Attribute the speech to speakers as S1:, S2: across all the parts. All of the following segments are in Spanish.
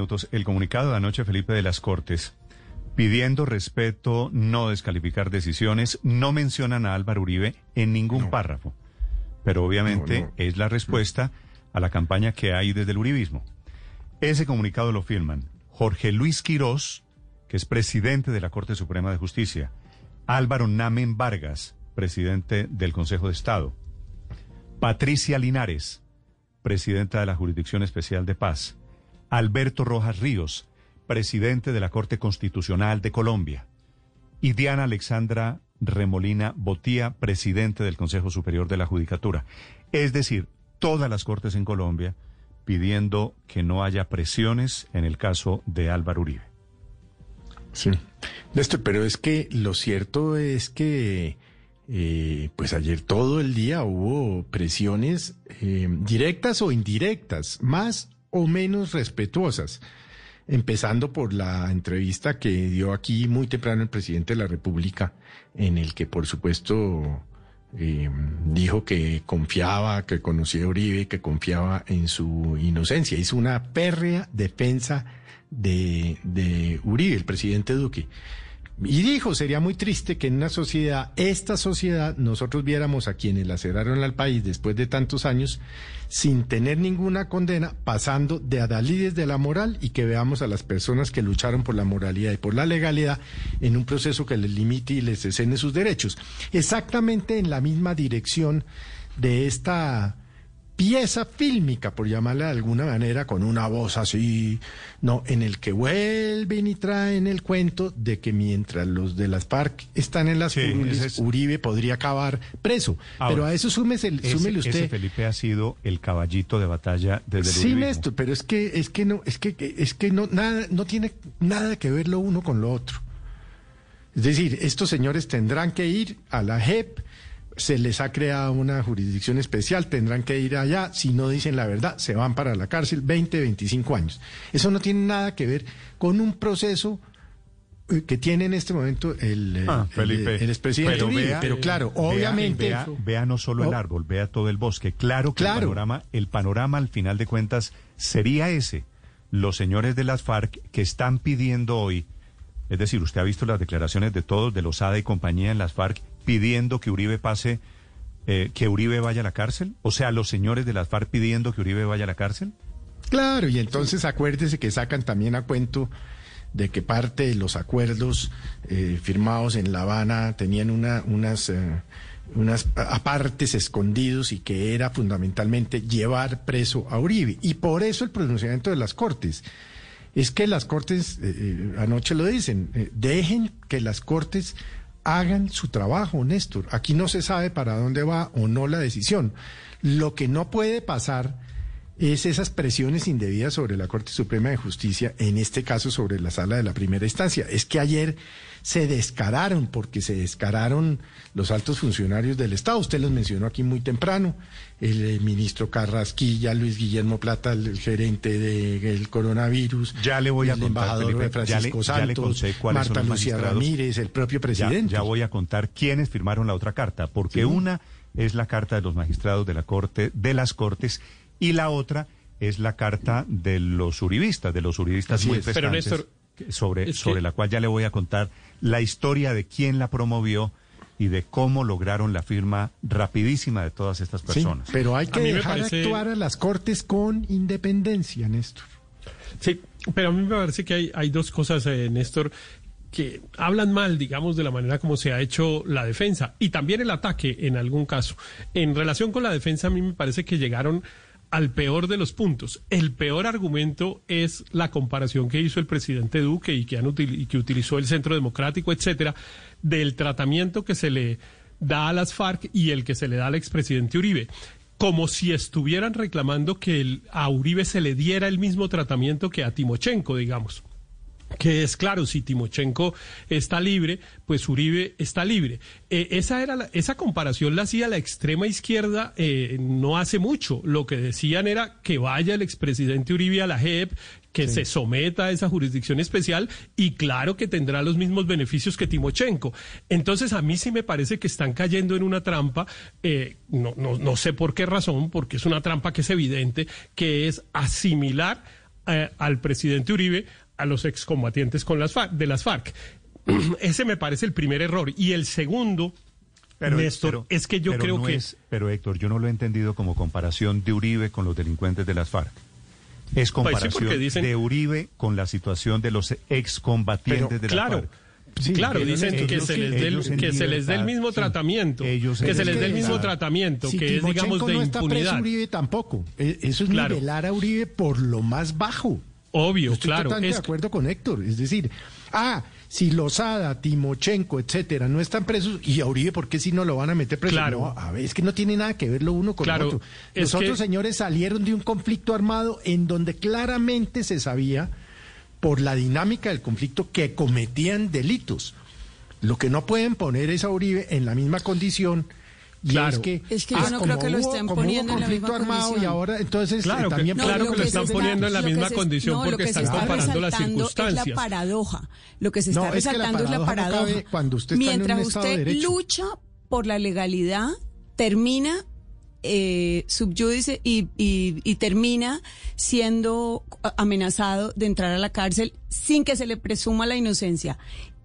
S1: minutos. El comunicado de anoche, Felipe, de las Cortes, pidiendo respeto, no descalificar decisiones, no mencionan a Álvaro Uribe en ningún párrafo. Pero obviamente es la respuesta a la campaña que hay desde el uribismo. Ese comunicado lo firman Jorge Luis Quirós, que es presidente de la Corte Suprema de Justicia, Álvaro Namen Vargas, presidente del Consejo de Estado, Patricia Linares, presidenta de la Jurisdicción Especial de Paz, Alberto Rojas Ríos, presidente de la Corte Constitucional de Colombia, y Diana Alexandra Remolina Botía, presidente del Consejo Superior de la Judicatura. Es decir, todas las Cortes en Colombia pidiendo que no haya presiones en el caso de Álvaro Uribe.
S2: Sí, Néstor, pero es que lo cierto es que eh, pues ayer todo el día hubo presiones eh, directas o indirectas, más o menos respetuosas, empezando por la entrevista que dio aquí muy temprano el presidente de la República, en el que por supuesto eh, dijo que confiaba, que conocía a Uribe, que confiaba en su inocencia. Hizo una pérrea defensa de, de Uribe, el presidente Duque. Y dijo, sería muy triste que en una sociedad, esta sociedad, nosotros viéramos a quienes laceraron al país después de tantos años, sin tener ninguna condena, pasando de adalides de la moral y que veamos a las personas que lucharon por la moralidad y por la legalidad en un proceso que les limite y les escene sus derechos. Exactamente en la misma dirección de esta pieza fílmica, por llamarla de alguna manera, con una voz así, no, en el que vuelven y traen el cuento de que mientras los de las FARC están en las
S1: Sí,
S2: curules,
S1: ese es-
S2: Uribe podría acabar preso.
S1: Ahora,
S2: Pero a eso súmese,
S1: Ese-
S2: súmele
S1: ese,
S2: usted.
S1: Felipe ha sido el caballito de batalla desde el
S2: Sí,
S1: uribismo.
S2: Néstor, pero es que, es que no, es que, es que no, nada, no tiene nada que ver lo uno con lo otro. Es decir, estos señores tendrán que ir a la JEP, se les ha creado una jurisdicción especial, tendrán que ir allá, si no dicen la verdad, se van para la cárcel 20, 25 años. Eso no tiene nada que ver con un proceso eh, que tiene en este momento el, eh,
S1: Ah,
S2: el-
S1: Felipe,
S2: el, expresidente
S1: pero
S2: Uribe.
S1: vea-
S2: pero claro,
S1: Vea-
S2: obviamente...
S1: Vea, vea no solo el
S2: Oh.
S1: árbol, vea todo el bosque. Claro que
S2: Claro.
S1: El, panorama, el panorama al final de cuentas sería ese. Los señores de las FARC que están pidiendo hoy, es decir, usted ha visto las declaraciones de todos, de los ADA y compañía en las FARC, pidiendo que Uribe pase, eh, que Uribe vaya a la cárcel. O sea, los señores de las FARC pidiendo que Uribe vaya a la cárcel.
S2: Claro, y entonces acuérdese que sacan también a cuento de que parte de los acuerdos eh, firmados en La Habana tenían una, unas, eh, unas apartes escondidos y que era fundamentalmente llevar preso a Uribe. Y por eso el pronunciamiento de las Cortes. Es que las Cortes, eh, anoche lo dicen, dejen que las Cortes hagan su trabajo, Néstor. Aquí no se sabe para dónde va o no la decisión. Lo que no puede pasar es esas presiones indebidas sobre la Corte Suprema de Justicia, en este caso sobre la sala de la primera instancia. Es que ayer se descararon, porque se descararon los altos funcionarios del Estado. Usted los mencionó aquí muy temprano, el eh, ministro Carrasquilla, Luis Guillermo Plata, el, el gerente del coronavirus.
S1: Ya le voy a contar,
S2: embajador
S1: Felipe,
S2: Francisco
S1: ya le- ya le
S2: Marta Lucía. Ramírez, el propio
S1: Ya,
S2: presidente.
S1: ya voy a contar quiénes firmaron la otra carta, porque
S2: Sí.
S1: una es la carta de los magistrados de la Corte, de las Cortes, y la otra es la carta de los uribistas, de los uribistas
S2: Así
S1: muy
S2: es.
S3: Pero,
S1: prestantes,
S3: Néstor,
S1: que- sobre,
S3: que-
S1: sobre la cual ya le voy a contar la historia de quién la promovió y de cómo lograron la firma rapidísima de todas estas
S2: Sí,
S1: personas.
S2: pero hay que dejar
S3: parece-
S2: actuar a las Cortes con independencia, Néstor.
S3: Sí, pero a mí me parece que hay, hay dos cosas, eh, Néstor, que hablan mal, digamos, de la manera como se ha hecho la defensa y también el ataque en algún caso. En relación con la defensa, a mí me parece que llegaron al peor de los puntos. El peor argumento es la comparación que hizo el presidente Duque y que, han utilizó el Centro Democrático, etcétera, del tratamiento que se le da a las FARC y el que se le da al expresidente Uribe como si estuvieran reclamando que a Uribe se le diera el mismo tratamiento que a Timochenko, digamos. Que es claro, si Timochenko está libre, pues Uribe está libre. Eh, esa, era la- esa comparación la hacía la extrema izquierda eh, no hace mucho. Lo que decían era que vaya el expresidente Uribe a la JEP, que se someta a esa jurisdicción especial y claro que tendrá los mismos beneficios que Timochenko. Entonces a mí sí me parece que están cayendo en una trampa, eh, no, no, no sé por qué razón, porque es una trampa que es evidente, que es asimilar al presidente Uribe a los excombatientes con las de las FARC. Ese me parece el primer error. Y el segundo, pero, Néstor, es que yo creo que...
S1: pero Héctor, yo no lo he entendido como comparación de Uribe con los delincuentes de las FARC. Es pues comparación de Uribe con la situación de los excombatientes de
S3: claro,
S1: las FARC.
S3: Sí, claro, dicen que, se les, dé, que se les dé el mismo tratamiento, que se les dé el mismo tratamiento, que es, digamos, de no está impunidad. Preso
S2: Uribe tampoco. E, eso es nivelar a Uribe por lo más bajo.
S3: Obvio, Estoy
S2: claro. Totalmente de acuerdo con Héctor. Es decir, ah, si Lozada, Timochenko, etcétera, no están presos, y a Uribe, ¿por qué si no lo van a meter preso?
S3: Claro.
S2: a ver, es que no tiene nada que ver lo uno con lo otro. Los otros señores salieron de un conflicto armado en donde claramente se sabía, por la dinámica del conflicto, que cometían delitos. Lo que no pueden poner es a Uribe en la misma condición
S4: Claro. es que, es que yo no creo que lo estén poniendo en la misma condición.
S2: y ahora entonces
S3: claro
S2: eh, también
S3: claro que, lo están poniendo en la misma condición porque están comparando las circunstancias.
S4: Es la paradoja. Lo que se está resaltando es la paradoja.
S2: cuando usted
S4: Mientras usted lucha por la legalidad, termina eh, subyúdice y, y, y, termina siendo amenazado de entrar a la cárcel sin que se le presuma la inocencia.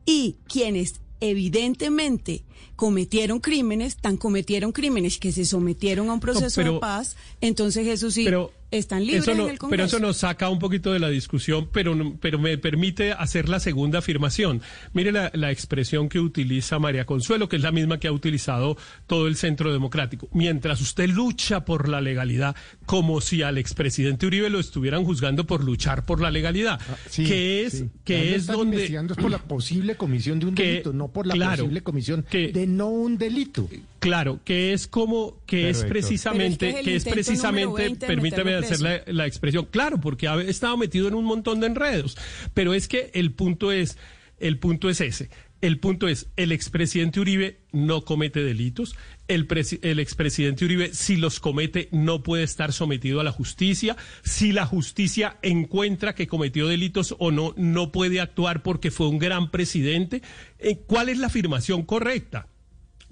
S4: Y quienes evidentemente cometieron crímenes, tan cometieron crímenes que se sometieron a un proceso de paz, entonces eso sí están libres en el Congreso.
S3: Pero eso nos saca un poquito de la discusión, pero, pero me permite hacer la segunda afirmación. Mire la, la, expresión que utiliza María Consuelo, que es la misma que ha utilizado todo el Centro Democrático. Mientras usted lucha por la legalidad, como si al expresidente Uribe lo estuvieran juzgando por luchar por la legalidad, ah, que es, que es donde...
S2: Investigando es por la posible comisión de un delito, no por la posible comisión de no un delito.
S3: Claro, que es como, que es precisamente, que, es, precisamente, permítame hacer la, la, expresión, claro, porque ha estado metido en un montón de enredos, pero es que el punto es, el punto es ese. El punto es, el expresidente Uribe no comete delitos, el, el, expresidente Uribe, si los comete, no puede estar sometido a la justicia, si la justicia encuentra que cometió delitos o no, no puede actuar porque fue un gran presidente. Eh, ¿Cuál es la afirmación correcta?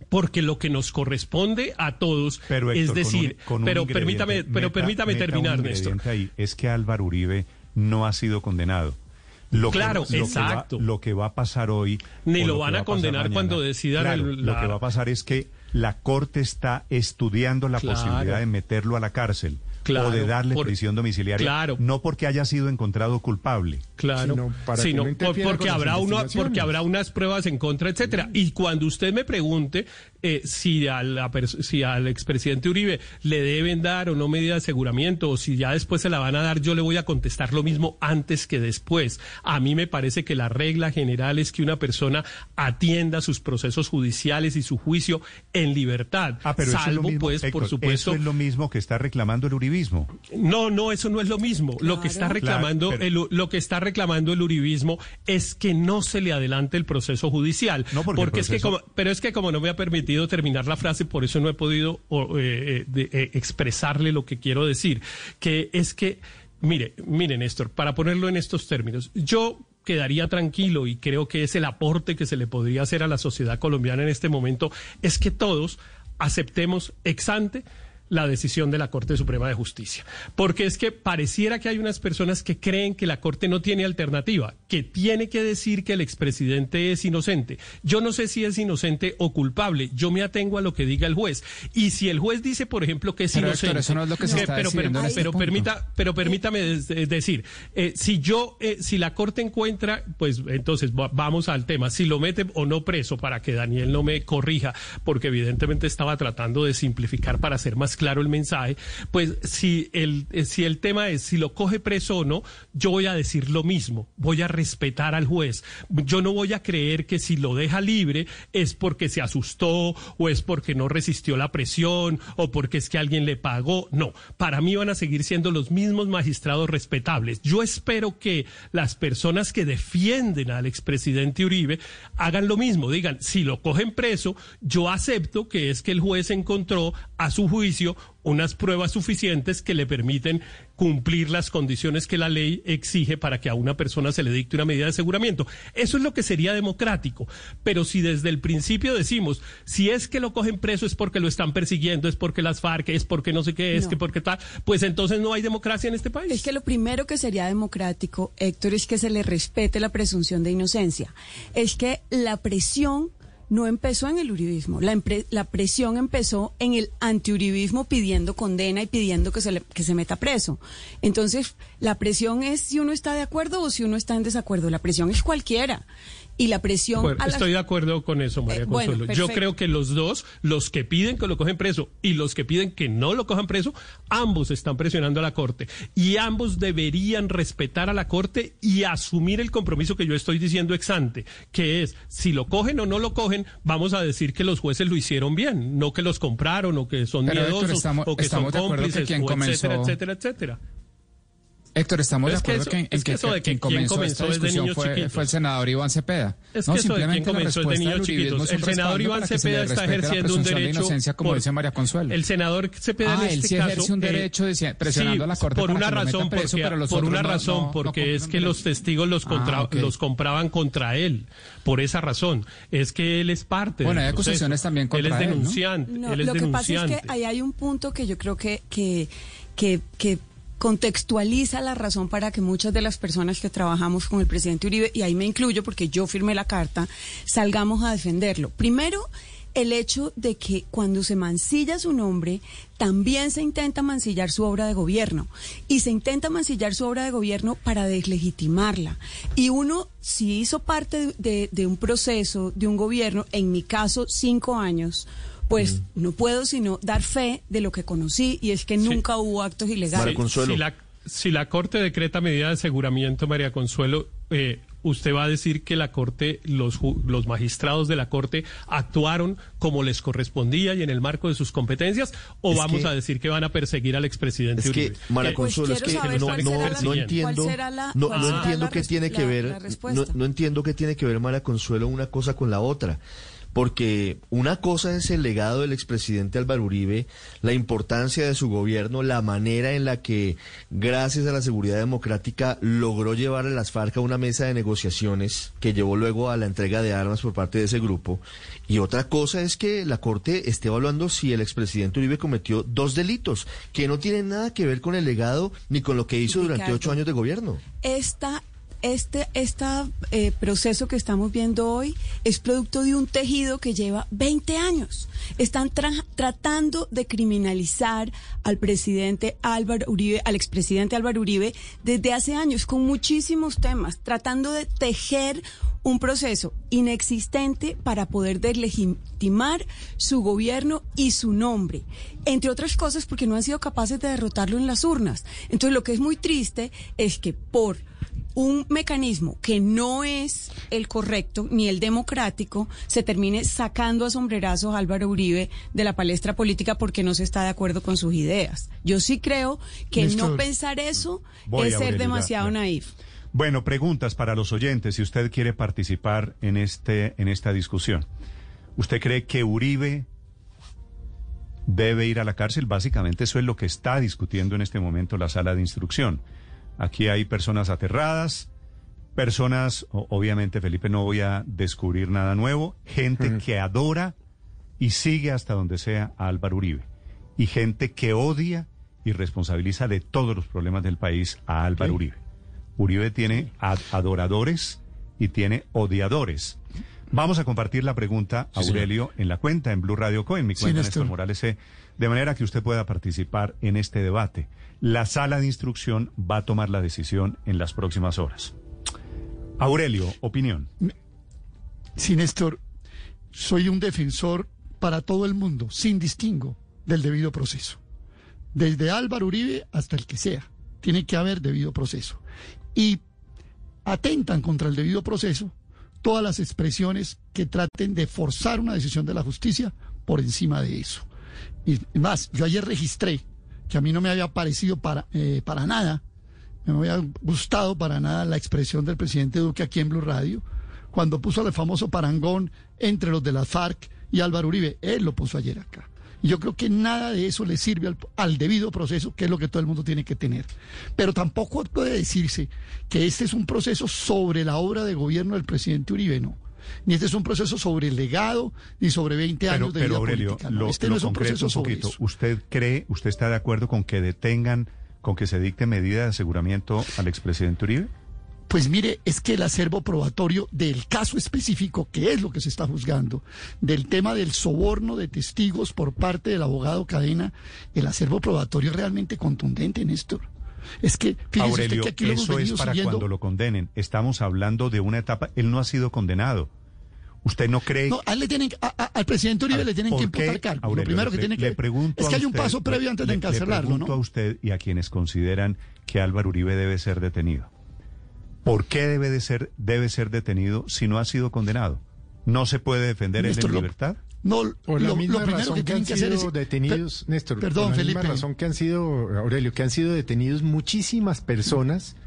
S3: porque lo que nos corresponde a todos es decir, pero permítame, pero permítame terminar, Néstor.
S1: Ahí, es que Álvaro Uribe no ha sido condenado.
S3: Lo claro, exacto.
S1: lo que va a pasar hoy.
S3: Ni lo, van a, condenar cuando decidan.
S1: Lo que va a pasar es que la Corte está estudiando la posibilidad de meterlo a la cárcel o de darle prisión domiciliaria,
S3: claro.
S1: no porque haya sido encontrado culpable.
S3: Claro, sino, porque habrá una, porque habrá unas pruebas en contra, etcétera. Y cuando usted me pregunte eh, si, a la, si al expresidente Uribe le deben dar o no medida de aseguramiento, o si ya después se la van a dar, yo le voy a contestar lo mismo antes que después. A mí me parece que la regla general es que una persona atienda sus procesos judiciales y su juicio en libertad.
S1: Ah, pero salvo, pues, por supuesto. Eso es lo mismo que está reclamando el uribismo.
S3: No, no, eso no es lo mismo. Lo que está reclamando, el, lo que está reclamando el uribismo es que no se le adelante el proceso judicial. No porque, es que como, pero es que como no me ha permitido terminar la frase, por eso no he podido eh, eh, eh, expresarle lo que quiero decir, que es que, mire, mire Néstor, para ponerlo en estos términos, yo quedaría tranquilo y creo que es el aporte que se le podría hacer a la sociedad colombiana en este momento, es que todos aceptemos ex ante la decisión de la Corte Suprema de Justicia. Porque es que pareciera que hay unas personas que creen que la Corte no tiene alternativa, que tiene que decir que el expresidente es inocente. Yo no sé si es inocente o culpable, yo me atengo a lo que diga el juez. Y si el juez dice, por ejemplo, que es inocente...
S5: eso no es lo que se está pero, pero,
S3: pero, permita, pero permítame decir, eh, si yo, eh, si la Corte encuentra, pues entonces vamos al tema, si lo mete o no preso, para que Daniel no me corrija, porque evidentemente estaba tratando de simplificar para ser más claro el mensaje, pues si el, eh, si el tema es si lo coge preso o no, yo voy a decir lo mismo, voy a respetar al juez. Yo no voy a creer que si lo deja libre es porque se asustó o es porque no resistió la presión o porque es que alguien le pagó. No, para mí van a seguir siendo los mismos magistrados respetables. Yo espero que las personas que defienden al expresidente Uribe hagan lo mismo, digan, si lo cogen preso, yo acepto que es que el juez encontró a su juicio, unas pruebas suficientes que le permiten cumplir las condiciones que la ley exige para que a una persona se le dicte una medida de aseguramiento. Eso es lo que sería democrático. Pero si desde el principio decimos, si es que lo cogen preso es porque lo están persiguiendo, es porque las FARC, es porque no sé qué, es que porque tal, pues entonces no hay democracia en este país.
S4: Es que lo primero que sería democrático, Héctor, es que se le respete la presunción de inocencia. Es que la presión no empezó en el uribismo. La, la presión empezó en el antiuribismo pidiendo condena y pidiendo que se, que se meta preso. Entonces, la presión es si uno está de acuerdo o si uno está en desacuerdo. La presión es cualquiera y la presión.
S3: Estoy de acuerdo con eso, María eh, Consuelo. Yo creo que los dos, los que piden que lo cogen preso y los que piden que no lo cojan preso, ambos están presionando a la Corte y ambos deberían respetar a la Corte y asumir el compromiso que yo estoy diciendo ex ante, que es si lo cogen o no lo cogen, vamos a decir que los jueces lo hicieron bien, no que los compraron o que son miedosos o que son cómplices, etcétera, etcétera, etcétera.
S5: Héctor, estamos de acuerdo que, en que, de quien comenzó, esta discusión fue, fue, el senador Iván Cepeda.
S3: Es no, que simplemente eso de comenzó de niños chiquitos. El senador Iván Cepeda está ejerciendo un derecho. De
S5: inocencia, como dice María Consuelo.
S3: El senador Cepeda
S5: ah,
S3: en este
S5: él sí
S3: caso,
S5: ejerce un eh, derecho de, presionando
S3: sí,
S5: a la Corte
S3: por una
S5: para
S3: razón,
S5: preso,
S3: porque,
S5: pero los
S3: por una
S5: no,
S3: razón,
S5: no,
S3: porque es que los testigos los, contra,
S5: ah, okay.
S3: los compraban contra él. Por esa razón. Es que él es parte
S5: Bueno, hay acusaciones también contra
S3: él. es denunciante. Él es
S4: lo
S3: que
S4: pasa es que ahí hay un punto que yo creo que, que, que contextualiza la razón para que muchas de las personas que trabajamos con el presidente Uribe, y ahí me incluyo porque yo firmé la carta, salgamos a defenderlo. Primero, el hecho de que cuando se mancilla su nombre, también se intenta mancillar su obra de gobierno. Y se intenta mancillar su obra de gobierno para deslegitimarla. Y uno, si hizo parte de, de un proceso, de un gobierno, en mi caso, cinco años, pues no puedo sino dar fe de lo que conocí y es que nunca hubo actos ilegales.
S3: Si la, si la Corte decreta medida de aseguramiento, María Consuelo, eh, usted va a decir que la Corte, los, los magistrados de la Corte actuaron como les correspondía y en el marco de sus competencias, o vamos a decir que van a perseguir al expresidente
S6: es que, María Consuelo, es que no, no, entiendo, no, entiendo qué tiene que ver, no, entiendo qué tiene que ver, María Consuelo, una cosa con la otra porque una cosa es el legado del expresidente Álvaro Uribe, la importancia de su gobierno, la manera en la que, gracias a la seguridad democrática, logró llevar a las FARC a una mesa de negociaciones que llevó luego a la entrega de armas por parte de ese grupo. Y otra cosa es que la Corte esté evaluando si el expresidente Uribe cometió dos delitos que no tienen nada que ver con el legado ni con lo que hizo durante ocho años de gobierno.
S4: Esta este, este eh, proceso que estamos viendo hoy es producto de un tejido que lleva 20 años. Están tratando de criminalizar al presidente Álvaro Uribe, al expresidente Álvaro Uribe, desde hace años, con muchísimos temas, tratando de tejer un proceso inexistente para poder deslegitimar su gobierno y su nombre, entre otras cosas porque no han sido capaces de derrotarlo en las urnas. Entonces lo que es muy triste es que por un mecanismo que no es el correcto ni el democrático se termine sacando a sombrerazos a Álvaro Uribe de la palestra política porque no se está de acuerdo con sus ideas. Yo sí creo que no pensar eso es ser demasiado naif.
S1: Bueno, preguntas para los oyentes si usted quiere participar en este en esta discusión. ¿Usted cree que Uribe debe ir a la cárcel? Básicamente eso es lo que está discutiendo en este momento la sala de instrucción. Aquí hay personas aterradas, personas, obviamente Felipe no voy a descubrir nada nuevo, gente que adora y sigue hasta donde sea a Álvaro Uribe, y gente que odia y responsabiliza de todos los problemas del país a Álvaro Uribe. Uribe tiene adoradores y tiene odiadores. Vamos a compartir la pregunta, Aurelio, en la cuenta en Blue Radio Co, en mi cuenta, Néstor Morales C, de manera que usted pueda participar en este debate. La sala de instrucción va a tomar la decisión en las próximas horas. Aurelio, opinión.
S7: Sí, soy un defensor para todo el mundo, sin distingo, del debido proceso. Desde Álvaro Uribe hasta el que sea, tiene que haber debido proceso. Y atentan contra el debido proceso todas las expresiones que traten de forzar una decisión de la justicia por encima de eso. Y más, yo ayer registré que a mí no me había parecido para, eh, para nada, no me había gustado para nada la expresión del presidente Duque aquí en Blue Radio, cuando puso el famoso parangón entre los de la FARC y Álvaro Uribe. Él lo puso ayer acá. yo creo que nada de eso le sirve al, al, debido proceso, que es lo que todo el mundo tiene que tener. Pero tampoco puede decirse que este es un proceso sobre la obra de gobierno del presidente Uribe, no. Ni este es un proceso sobre el legado, ni sobre 20 años de
S1: pero
S7: vida
S1: Aurelio,
S7: Lo,
S1: este no es un proceso sobre eso. ¿Usted cree, usted está de acuerdo con que detengan, con que se dicte medida de aseguramiento al expresidente Uribe?
S7: Pues mire, es que el acervo probatorio del caso específico, que es lo que se está juzgando, del tema del soborno de testigos por parte del abogado Cadena, el acervo probatorio es realmente contundente, Néstor. Es que,
S1: Aurelio, que aquí eso es para cuando lo condenen. Estamos hablando de una etapa, él no ha sido condenado. ¿Usted no cree?
S7: No, le tienen, al presidente Uribe le tienen que imputar cargo. lo primero que tiene que.
S1: Le pregunto
S7: es que hay un paso previo antes de encarcelarlo, le
S1: pregunto a usted y a quienes consideran que Álvaro Uribe debe ser detenido. ¿Por qué debe de ser, debe ser detenido si no ha sido condenado? ¿No se puede defender en libertad?
S2: No, por la misma razón que, han sido detenidos, Néstor, perdón, por la misma razón que han sido, Aurelio, que han sido detenidos muchísimas personas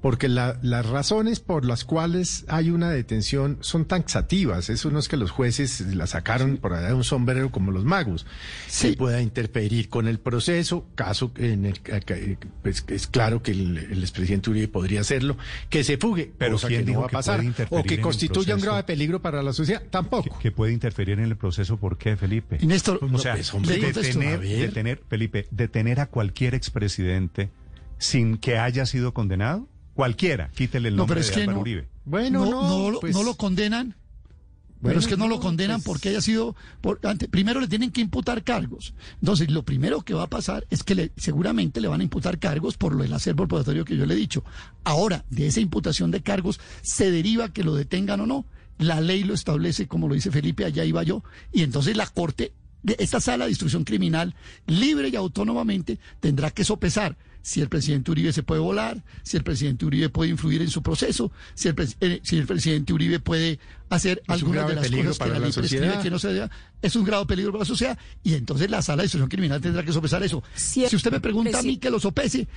S2: porque las razones por las cuales hay una detención son taxativas. Eso no es que los jueces la sacaron por allá de un sombrero como los magos. Se pueda interferir con el proceso, caso en el que pues, es claro que el, expresidente Uribe podría hacerlo, que se fugue,
S1: pero
S2: que
S1: no
S2: va a pasar, o que constituya un grave peligro para la sociedad, tampoco.
S1: Que, puede interferir en el proceso, ¿por qué, Felipe?
S7: Néstor,
S1: o sea, pues, detener, detener, Felipe, detener a cualquier expresidente sin que haya sido condenado. Cualquiera, quítele el nombre no, pero es de que no, Uribe.
S7: Bueno, no, no, pues no, lo condenan. pero es que no, lo condenan pues porque haya sido. Por, primero le tienen que imputar cargos. Entonces, lo primero que va a pasar es que le, seguramente le van a imputar cargos por lo del acervo probatorio que yo le he dicho. Ahora, de esa imputación de cargos se deriva que lo detengan o no. La ley lo establece, como lo dice Felipe, allá iba yo. Y entonces la Corte, esta sala de instrucción criminal, libre y autónomamente, tendrá que sopesar si el presidente Uribe se puede volar, si el presidente Uribe puede influir en su proceso, si el, eh, si el presidente Uribe puede hacer algunas de las cosas que la, ley prescribe que no se deba, es un grado de peligro para la sociedad y entonces la sala de instrucción criminal tendrá que sopesar eso. Si, usted me pregunta a mí que lo sopese,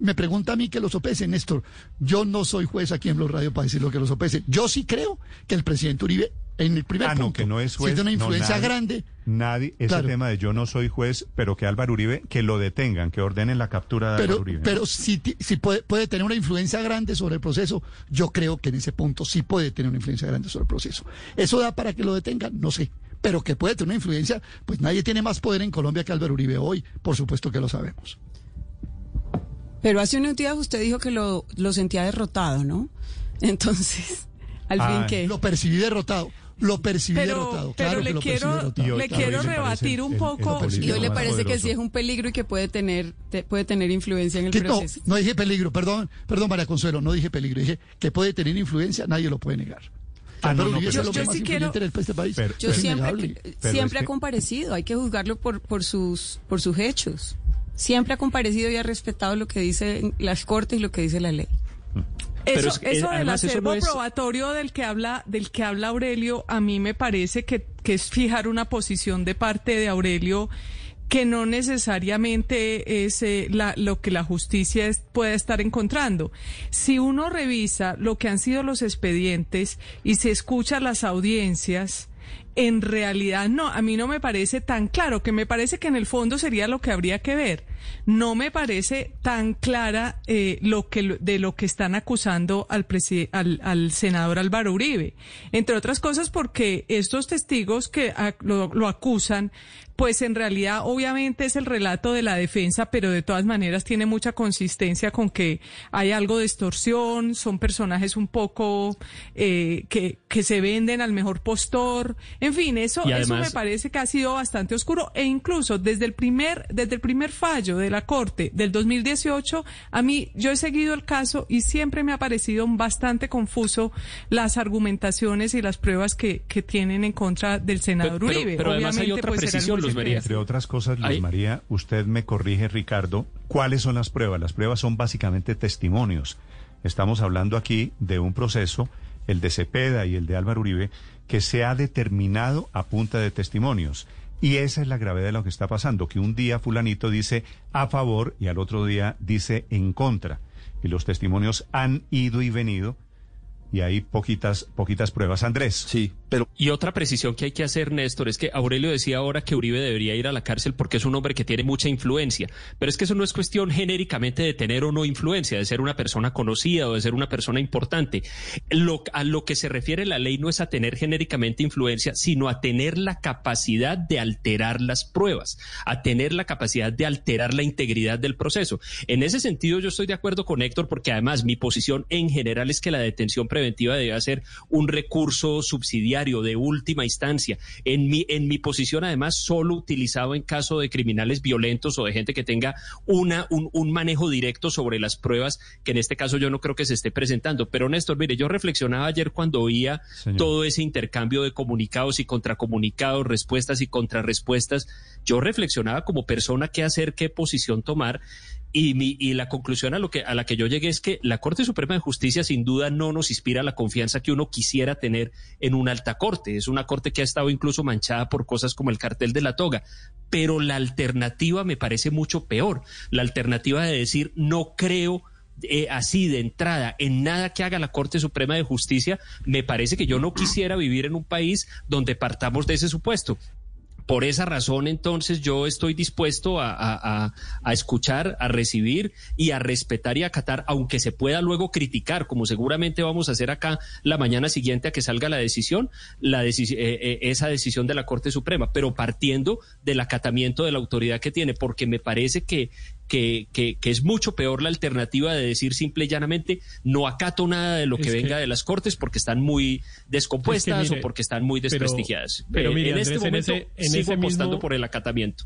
S7: me, pregunta a mí que lo sopese, Néstor, yo no soy juez aquí en Blue Radio para decir lo que lo sopese. Yo sí creo que el presidente Uribe en el primer
S1: ah,
S7: punto,
S1: que no es juez,
S7: una influencia grande.
S1: Nadie, ese tema de yo no soy juez, pero que Álvaro Uribe, que lo detengan, que ordenen la captura de Álvaro Uribe.
S7: Pero si, si puede, puede tener una influencia grande sobre el proceso, yo creo que en ese punto sí puede tener una influencia grande sobre el proceso. ¿Eso da para que lo detengan? No sé. Pero que puede tener una influencia, pues nadie tiene más poder en Colombia que Álvaro Uribe hoy, por supuesto que lo sabemos.
S4: Pero hace unos días usted dijo que lo, lo sentía derrotado, ¿no? Entonces, al fin que...
S7: Lo percibí derrotado lo percibí derrotado. Claro
S8: le quiero, le quiero rebatir un poco.
S4: ¿Y hoy le parece que sí es un peligro y que puede tener, puede tener influencia en el proceso?
S7: No, no dije peligro, perdón, perdón María Consuelo, no dije peligro, dije que puede tener influencia, nadie lo puede negar.
S4: Ah, yo, sí quiero. Este país. yo siempre, siempre ha comparecido. Hay que juzgarlo por, por sus, por sus hechos. Siempre ha comparecido y ha respetado lo que dicen las cortes y lo que dice la ley.
S8: Eso, eso del acervo probatorio del que habla, del que habla Aurelio, a mí me parece que, que es fijar una posición de parte de Aurelio que no necesariamente es eh, lo que la justicia puede estar encontrando. Si uno revisa lo que han sido los expedientes y se escucha las audiencias, en realidad no, a mí no me parece tan claro, que me parece que en el fondo sería lo que habría que ver. No me parece tan clara eh, lo que de lo que están acusando al, al, al, senador Álvaro Uribe, entre otras cosas porque estos testigos que lo, acusan pues en realidad obviamente es el relato de la defensa, pero de todas maneras tiene mucha consistencia con que hay algo de extorsión, son personajes un poco eh, que, se venden al mejor postor, fin, eso, eso me parece que ha sido bastante oscuro e incluso desde el primer, desde el primer fallo de la Corte del 2018, a mí yo he seguido el caso y siempre me ha parecido bastante confuso las argumentaciones y las pruebas que, que tienen en contra del senador Uribe.
S1: Pero, además hay otra pues, precisión, entre otras cosas, Luis María, usted me corrige, Ricardo, ¿cuáles son las pruebas? Las pruebas son básicamente testimonios. Estamos hablando aquí de un proceso, el de Cepeda y el de Álvaro Uribe, que se ha determinado a punta de testimonios. Y esa es la gravedad de lo que está pasando, que un día fulanito dice a favor y al otro día dice en contra. Y los testimonios han ido y venido y hay poquitas, poquitas pruebas. Andrés.
S6: Sí, pero...
S9: Y otra precisión que hay que hacer, Néstor, es que Aurelio decía ahora que Uribe debería ir a la cárcel porque es un hombre que tiene mucha influencia. Pero es que eso no es cuestión genéricamente de tener o no influencia, de ser una persona conocida o de ser una persona importante. Lo, a lo que se refiere la ley no es a tener genéricamente influencia, sino a tener la capacidad de alterar las pruebas, a tener la capacidad de alterar la integridad del proceso. En ese sentido, yo estoy de acuerdo con Héctor porque además mi posición en general es que la detención preventiva debe ser un recurso subsidiario de última instancia. En mi, en mi posición, además, solo utilizado en caso de criminales violentos o de gente que tenga una, un, un manejo directo sobre las pruebas, que en este caso yo no creo que se esté presentando. Pero Néstor, mire, yo reflexionaba ayer cuando oía todo ese intercambio de comunicados y contracomunicados, respuestas y contrarrespuestas. Yo reflexionaba como persona qué hacer, qué posición tomar y, mi, y la conclusión a, lo que, a la que yo llegué es que la Corte Suprema de Justicia sin duda no nos inspira la confianza que uno quisiera tener en una alta corte. Es una corte que ha estado incluso manchada por cosas como el cartel de la toga. Pero la alternativa me parece mucho peor. La alternativa de decir no creo eh, así de entrada en nada que haga la Corte Suprema de Justicia, me parece que yo no quisiera vivir en un país donde partamos de ese supuesto. Por esa razón, entonces, yo estoy dispuesto a, escuchar, a recibir y a respetar y acatar, aunque se pueda luego criticar, como seguramente vamos a hacer acá la mañana siguiente a que salga la decisión, la eh, eh, esa decisión de la Corte Suprema, pero partiendo del acatamiento de la autoridad que tiene, porque me parece que que, que, es mucho peor la alternativa de decir simple y llanamente no acato nada de lo que venga de las cortes porque están muy descompuestas o porque están muy desprestigiadas.
S3: Pero, eh, en este momento
S9: sigo apostando por el acatamiento.